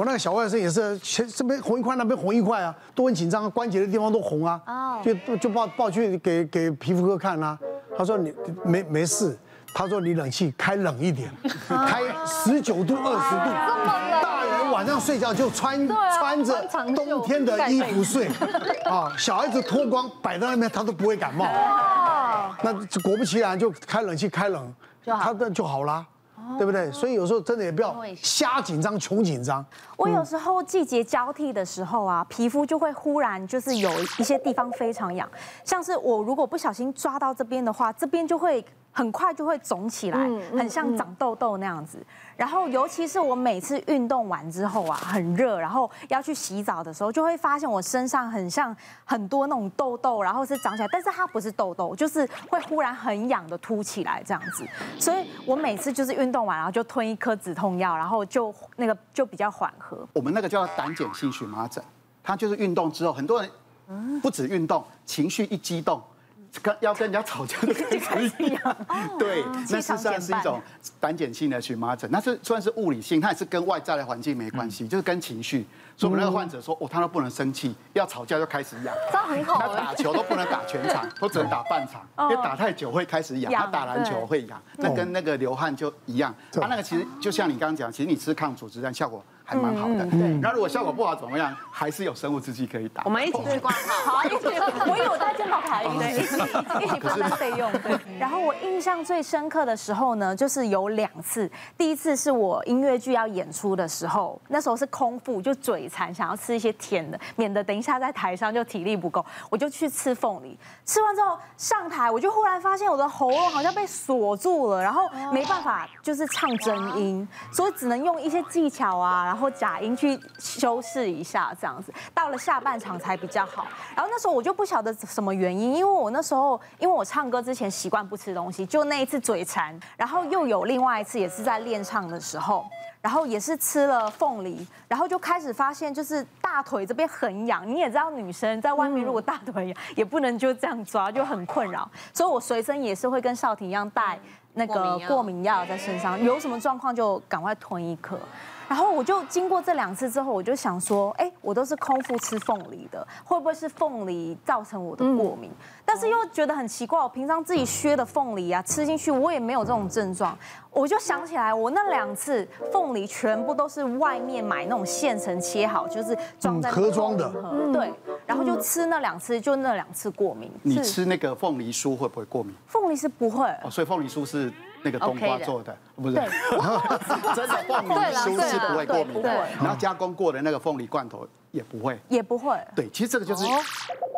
我那个小外甥也是，前这边红一块，那边红一块啊，都很紧张，关节的地方都红啊。哦。就就抱抱去给给皮肤科看啊，他说你没没事，他说你冷气开冷一点，开十九度二十度。大人晚上睡觉就穿穿着冬天的衣服睡，啊，小孩子脱光摆在那边他都不会感冒。哦。那果不其然就开冷气开冷，他的就好啦。对不对？所以有时候真的也不要瞎紧张、穷紧张。我有时候季节交替的时候啊，皮肤就会忽然就是有一些地方非常痒，像是我如果不小心抓到这边的话，这边就会。很快就会肿起来，很像长痘痘那样子。然后，尤其是我每次运动完之后啊，很热，然后要去洗澡的时候，就会发现我身上很像很多那种痘痘，然后是长起来，但是它不是痘痘，就是会忽然很痒的凸起来这样子。所以我每次就是运动完，然后就吞一颗止痛药，然后就那个就比较缓和。我们那个叫胆碱性荨麻疹，它就是运动之后，很多人不止运动，情绪一激动。跟要跟人家吵架的感觉一样，对，那事实上是一种胆碱性的荨麻疹，那是算是物理性，它也是跟外在的环境没关系，就是跟情绪。所以我们那个患者说，哦，他都不能生气，要吵架就开始痒，这很好。他打球都不能打全场，都只能打半场，因为打太久会开始痒。他打篮球会痒，那跟那个流汗就一样。他那个其实就像你刚刚讲，其实你吃抗组织胺效果。还蛮好的，对。那如果效果不好怎么样？还是有生物制剂可以打。我们一起去挂号，好，一起。我有带健保卡，对，一起一起分担费用。对。然后我印象最深刻的时候呢，就是有两次。第一次是我音乐剧要演出的时候，那时候是空腹，就嘴馋，想要吃一些甜的，免得等一下在台上就体力不够，我就去吃凤梨。吃完之后上台，我就忽然发现我的喉咙好像被锁住了，然后没办法就是唱真音，所以只能用一些技巧啊，然后。后假音去修饰一下，这样子到了下半场才比较好。然后那时候我就不晓得什么原因，因为我那时候因为我唱歌之前习惯不吃东西，就那一次嘴馋，然后又有另外一次也是在练唱的时候，然后也是吃了凤梨，然后就开始发现就是大腿这边很痒。你也知道，女生在外面如果大腿痒，也不能就这样抓，就很困扰。所以我随身也是会跟少婷一样带那个过敏药在身上，有什么状况就赶快吞一颗。然后我就经过这两次之后，我就想说，哎，我都是空腹吃凤梨的，会不会是凤梨造成我的过敏？但是又觉得很奇怪，我平常自己削的凤梨啊，吃进去我也没有这种症状。我就想起来，我那两次凤梨全部都是外面买那种现成切好，就是装在盒装的，对。然后就吃那两次，就那两次过敏。你吃那个凤梨酥会不会过敏？凤梨是不会。哦，所以凤梨酥是。那个冬瓜做的，不是，真的凤梨酥是不会过敏的，然后加工过的那个凤梨罐头也不会，也不会。对，其实这个就是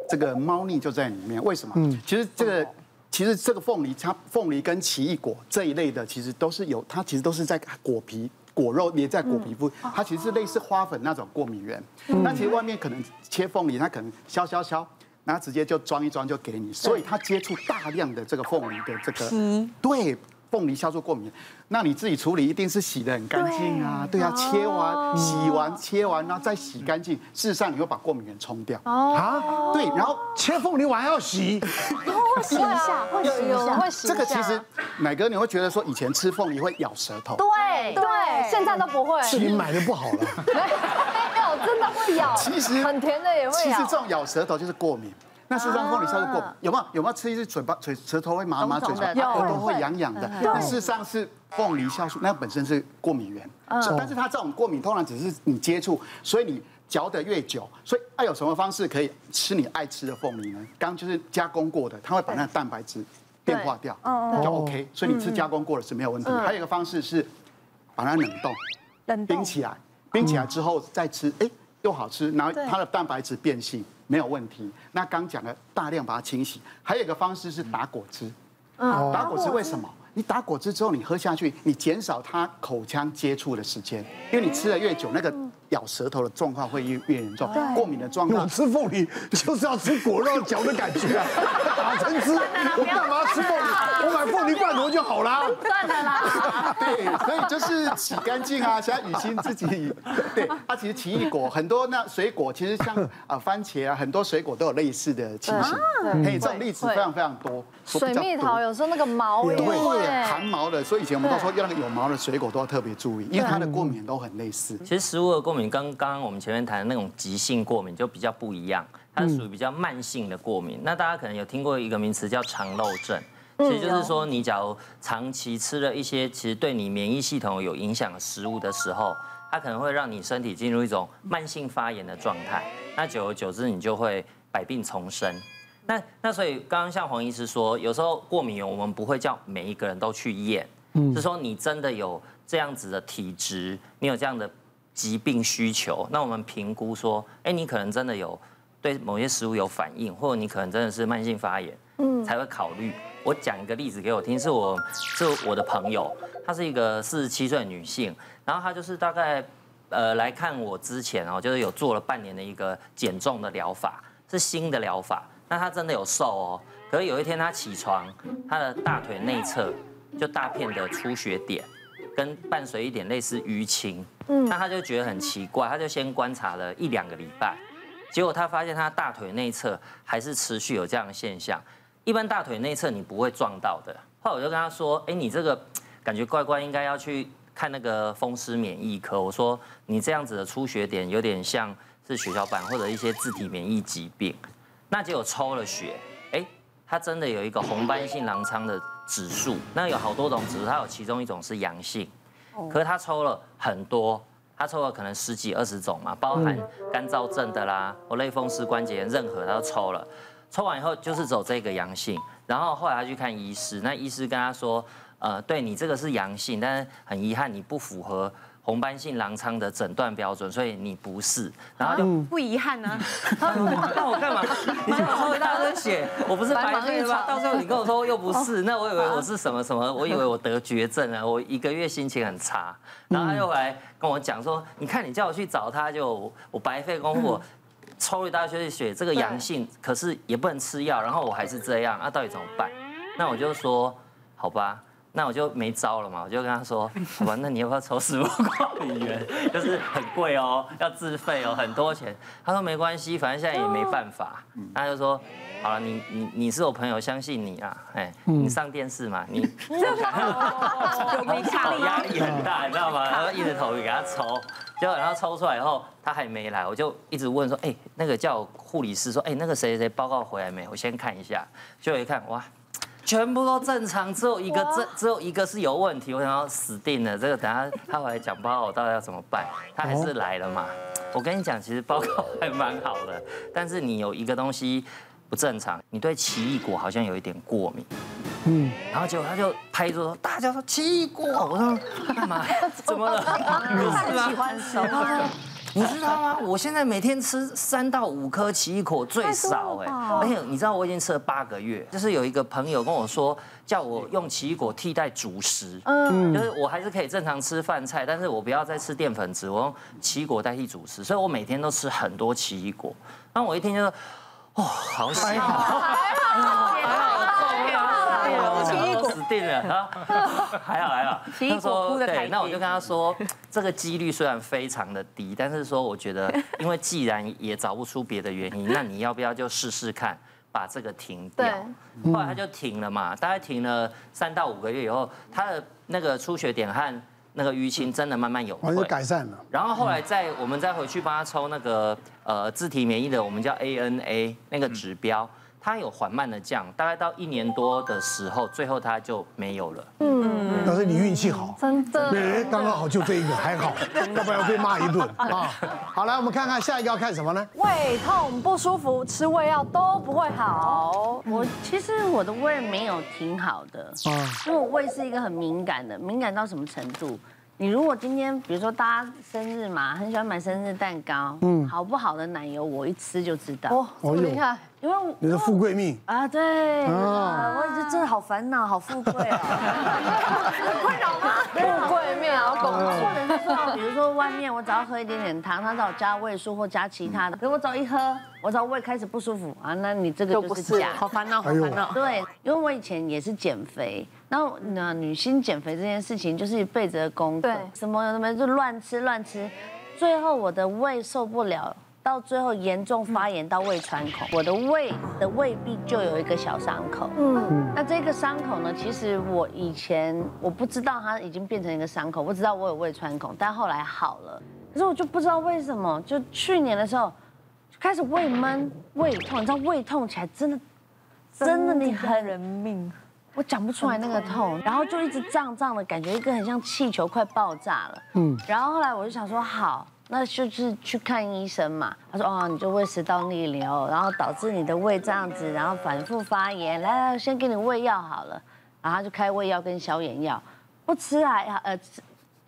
这个猫腻就在里面。为什么？嗯，其实这个其实这个凤梨，它凤梨跟奇异果这一类的，其实都是有，它其实都是在果皮、果肉粘在果皮部，它其实是类似花粉那种过敏源。那其实外面可能切凤梨，它可能削削削，然后直接就装一装就给你，所以它接触大量的这个凤梨的这个对。凤梨消除过敏，那你自己处理一定是洗的很干净啊，对啊，切完、洗完、切完，然后再洗干净。事实上，你会把过敏原冲掉啊。对，然后切凤梨完还要洗，会洗一下，会洗一下，会洗。这个其实，奶哥你会觉得说以前吃凤梨会咬舌头，对对，现在都不会。是你买的不好了，没有，真的会咬。其实很甜的也会咬。其实这种咬舌头就是过敏。那事实上，凤梨酵素过敏有没有？有没有吃一次嘴巴、嘴舌头会麻麻，嘴唇耳朵会痒痒的？那事实上是凤梨酵素，那本身是过敏源。但是它这种过敏通常只是你接触，所以你嚼得越久，所以爱有什么方式可以吃你爱吃的凤梨呢？刚就是加工过的，它会把那个蛋白质变化掉，就 OK。所以你吃加工过的是没有问题。还有一个方式是把它冷冻，冷冰起来，冰起来之后再吃，哎，又好吃，然后它的蛋白质变性。没有问题。那刚讲的大量把它清洗，还有一个方式是打果汁。嗯，打果汁为什么？你打果汁之后，你喝下去，你减少它口腔接触的时间，因为你吃的越久，那个。咬舌头的状况会越越严重，过敏的状况。我吃凤梨就是要吃果肉嚼的感觉啊，打成汁，我干嘛吃凤梨？我买凤梨罐头就好啦。算了啦。对，所以就是洗干净啊，像雨欣自己，对，它其实奇异果很多，那水果其实像啊 番茄啊，很多水果都有类似的情形，嘿，这种例子非常非常多。水蜜桃有时候那个毛也会含毛的，所以以前我们都说要那个有毛的水果都要特别注意，因为它的过敏都很类似。其实食物的过敏。敏跟刚刚我们前面谈的那种急性过敏就比较不一样，它是属于比较慢性的过敏。那大家可能有听过一个名词叫肠漏症，其实就是说你假如长期吃了一些其实对你免疫系统有影响的食物的时候，它可能会让你身体进入一种慢性发炎的状态。那久而久之，你就会百病丛生。那那所以刚刚像黄医师说，有时候过敏原我们不会叫每一个人都去验，是说你真的有这样子的体质，你有这样的。疾病需求，那我们评估说，哎，你可能真的有对某些食物有反应，或者你可能真的是慢性发炎，嗯，才会考虑。我讲一个例子给我听，是我是我的朋友，她是一个四十七岁的女性，然后她就是大概呃来看我之前哦，就是有做了半年的一个减重的疗法，是新的疗法，那她真的有瘦哦，可是有一天她起床，她的大腿内侧就大片的出血点。跟伴随一点类似淤青，嗯，那他就觉得很奇怪，他就先观察了一两个礼拜，结果他发现他大腿内侧还是持续有这样的现象。一般大腿内侧你不会撞到的。后来我就跟他说，哎，你这个感觉怪怪，应该要去看那个风湿免疫科。我说你这样子的出血点有点像是血小板或者一些自体免疫疾病。那结果抽了血，哎，他真的有一个红斑性狼疮的。指数，那有好多种指数，它有其中一种是阳性，可是他抽了很多，他抽了可能十几二十种嘛，包含干燥症的啦，或类风湿关节炎，任何他都抽了，抽完以后就是走这个阳性，然后后来他去看医师，那医师跟他说，呃，对你这个是阳性，但是很遗憾你不符合。红斑性狼疮的诊断标准，所以你不是，然后就不遗憾呢？那我干嘛？你叫我抽一大堆血，我不是白费了吗？到时候你跟我说又不是，那我以为我是什么什么？我以为我得绝症了，我一个月心情很差，然后他又来跟我讲说，你看你叫我去找他，就我白费功夫，抽了一大堆血，这个阳性，可是也不能吃药，然后我还是这样，那到底怎么办？那我就说，好吧。那我就没招了嘛，我就跟他说，好吧，那你要不要抽十五块元？就是很贵哦，要自费哦，很多钱。他说没关系，反正现在也没办法。他就说，好了，你你你是我朋友，相信你啊，哎，你上电视嘛，你 有名气，压力很大，你知道吗？然后硬着头皮给他抽，结果然后抽出来以后，他还没来，我就一直问说，哎，那个叫护理师说，哎，那个谁谁报告回来没？我先看一下，结果一看，哇。全部都正常，只有一个只只有一个是有问题，我想要死定了。这个等下他回来讲报告，我到底要怎么办？他还是来了嘛。我跟你讲，其实报告还蛮好的，但是你有一个东西不正常，你对奇异果好像有一点过敏。嗯，然后结果他就拍桌说：“大家说奇异果。”我说：“干嘛？怎么了？你 是吗？喜欢什么？”你知道吗？我现在每天吃三到五颗奇异果最少哎，而且你知道我已经吃了八个月。就是有一个朋友跟我说，叫我用奇异果替代主食，嗯，就是我还是可以正常吃饭菜，但是我不要再吃淀粉质，我用奇异果代替主食，所以我每天都吃很多奇异果。那我一听就说，哦，好险哦还好还好死。定了啊，还好还好。他说对，那我就跟他说，这个几率虽然非常的低，但是说我觉得，因为既然也找不出别的原因，那你要不要就试试看，把这个停掉？后来他就停了嘛，大概停了三到五个月以后，他的那个出血点和那个淤青真的慢慢有改善了。然后后来再我们再回去帮他抽那个呃自体免疫的，我们叫 ANA 那个指标。它有缓慢的降，大概到一年多的时候，最后它就没有了。嗯，但是你运气好，真的，对，刚刚好就这一个还好，要不然要被骂一顿啊。好，来我们看看下一个要看什么呢？胃痛不舒服，吃胃药都不会好。我其实我的胃没有挺好的，啊，因为我胃是一个很敏感的，敏感到什么程度？你如果今天比如说大家生日嘛，很喜欢买生日蛋糕，嗯，好不好的奶油我一吃就知道。哦，这么厉害。因为你的富贵命啊，对啊，我觉得真的好烦恼，好富贵啊，很困扰吗？富贵命啊，懂吗？或者是说，比如说外面我只要喝一点点糖，他找我加味素或加其他的，可是我只要一喝，我只要胃开始不舒服啊，那你这个就是假，好烦恼，好烦恼。对，因为我以前也是减肥，然后那女性减肥这件事情就是一辈子的功课，什么什么就乱吃乱吃，最后我的胃受不了。到最后严重发炎到胃穿孔，我的胃的胃壁就有一个小伤口。嗯，那这个伤口呢，其实我以前我不知道它已经变成一个伤口，不知道我有胃穿孔，但后来好了。可是我就不知道为什么，就去年的时候开始胃闷、胃痛，你知道胃痛起来真的真的你很人命，我讲不出来那个痛，然后就一直胀胀的感觉，一个很像气球快爆炸了。嗯，然后后来我就想说好。那就是去看医生嘛。他说哦，你就胃食道逆流，然后导致你的胃这样子，然后反复发炎。来来，先给你胃药好了。然后他就开胃药跟消炎药，不吃还呃吃，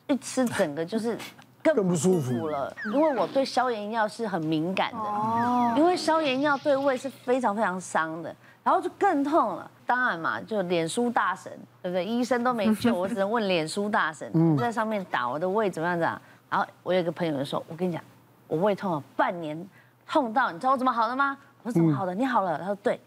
一吃整个就是更不舒服了。因为我对消炎药是很敏感的，哦，因为消炎药对胃是非常非常伤的。然后就更痛了。当然嘛，就脸书大神，对不对？医生都没救，我只能问脸书大神，在上面打我的胃怎么样子啊？然后我有一个朋友就说：“我跟你讲，我胃痛了半年，痛到你知道我怎么好的吗？”我说：“怎么好的？你好了？”他说：“对，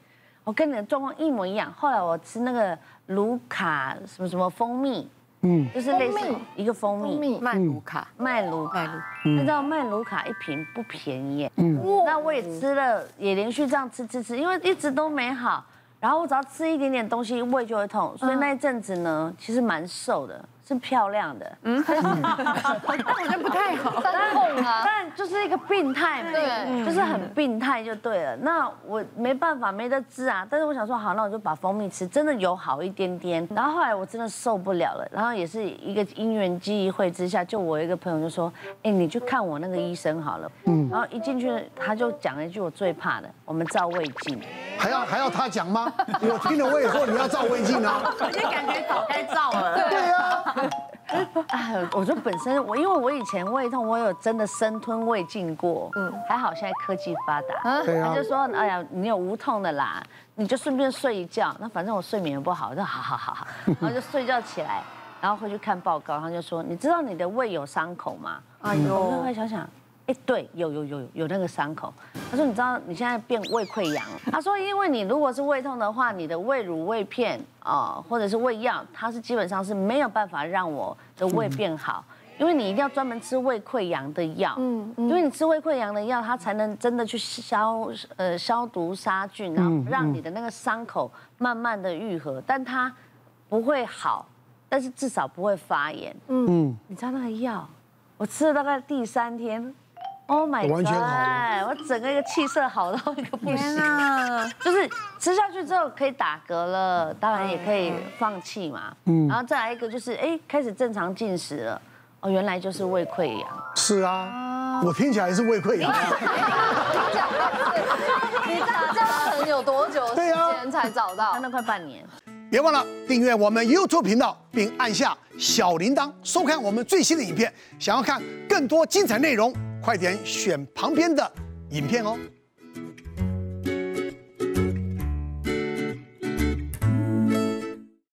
我跟你的状况一模一样。”后来我吃那个卢卡什么什么蜂蜜，嗯，就是类似一个蜂蜜，麦卢卡，麦卢卡，你知道麦卢卡一瓶不便宜，嗯，那我也吃了，也连续这样吃吃吃，因为一直都没好。然后我只要吃一点点东西，胃就会痛，所以那一阵子呢，其实蛮瘦的。是漂亮的，嗯，但好像不太好，但痛啊，但就是一个病态嘛，对，就是很病态就对了。那我没办法，没得治啊。但是我想说，好，那我就把蜂蜜吃，真的有好一点点。然后后来我真的受不了了，然后也是一个因缘际会之下，就我一个朋友就说，哎，你去看我那个医生好了，嗯，然后一进去他就讲了一句我最怕的，我们照胃镜，还要还要他讲吗？我听了我也说你要照胃镜啊，我就感觉早该照了，对啊。哎，我说本身我，因为我以前胃痛，我有真的生吞胃镜过，嗯，还好现在科技发达，他就说，哎呀，你有无痛的啦，你就顺便睡一觉，那反正我睡眠也不好，我说好好好好，然后就睡觉起来，然后回去看报告，他就说，你知道你的胃有伤口吗？哎呦，我就会想想。哎，对，有有有有那个伤口。他说：“你知道你现在变胃溃疡。”他说：“因为你如果是胃痛的话，你的胃乳、胃片啊，或者是胃药，它是基本上是没有办法让我的胃变好，因为你一定要专门吃胃溃疡的药。嗯，因为你吃胃溃疡的药，它才能真的去消呃消毒杀菌，然后让你的那个伤口慢慢的愈合，但它不会好，但是至少不会发炎。嗯，你知道那个药，我吃了大概第三天。” Oh my god！我整个一个气色好到一个不行啊，就是吃下去之后可以打嗝了，当然也可以放弃嘛。嗯，然后再来一个就是，哎，开始正常进食了。哦，原来就是胃溃疡。是啊，我听起来是胃溃疡。你打针可能有多久时间才找到？那快半年。别忘了订阅我们 YouTube 频道，并按下小铃铛，收看我们最新的影片。想要看更多精彩内容，快点选旁边的影片哦。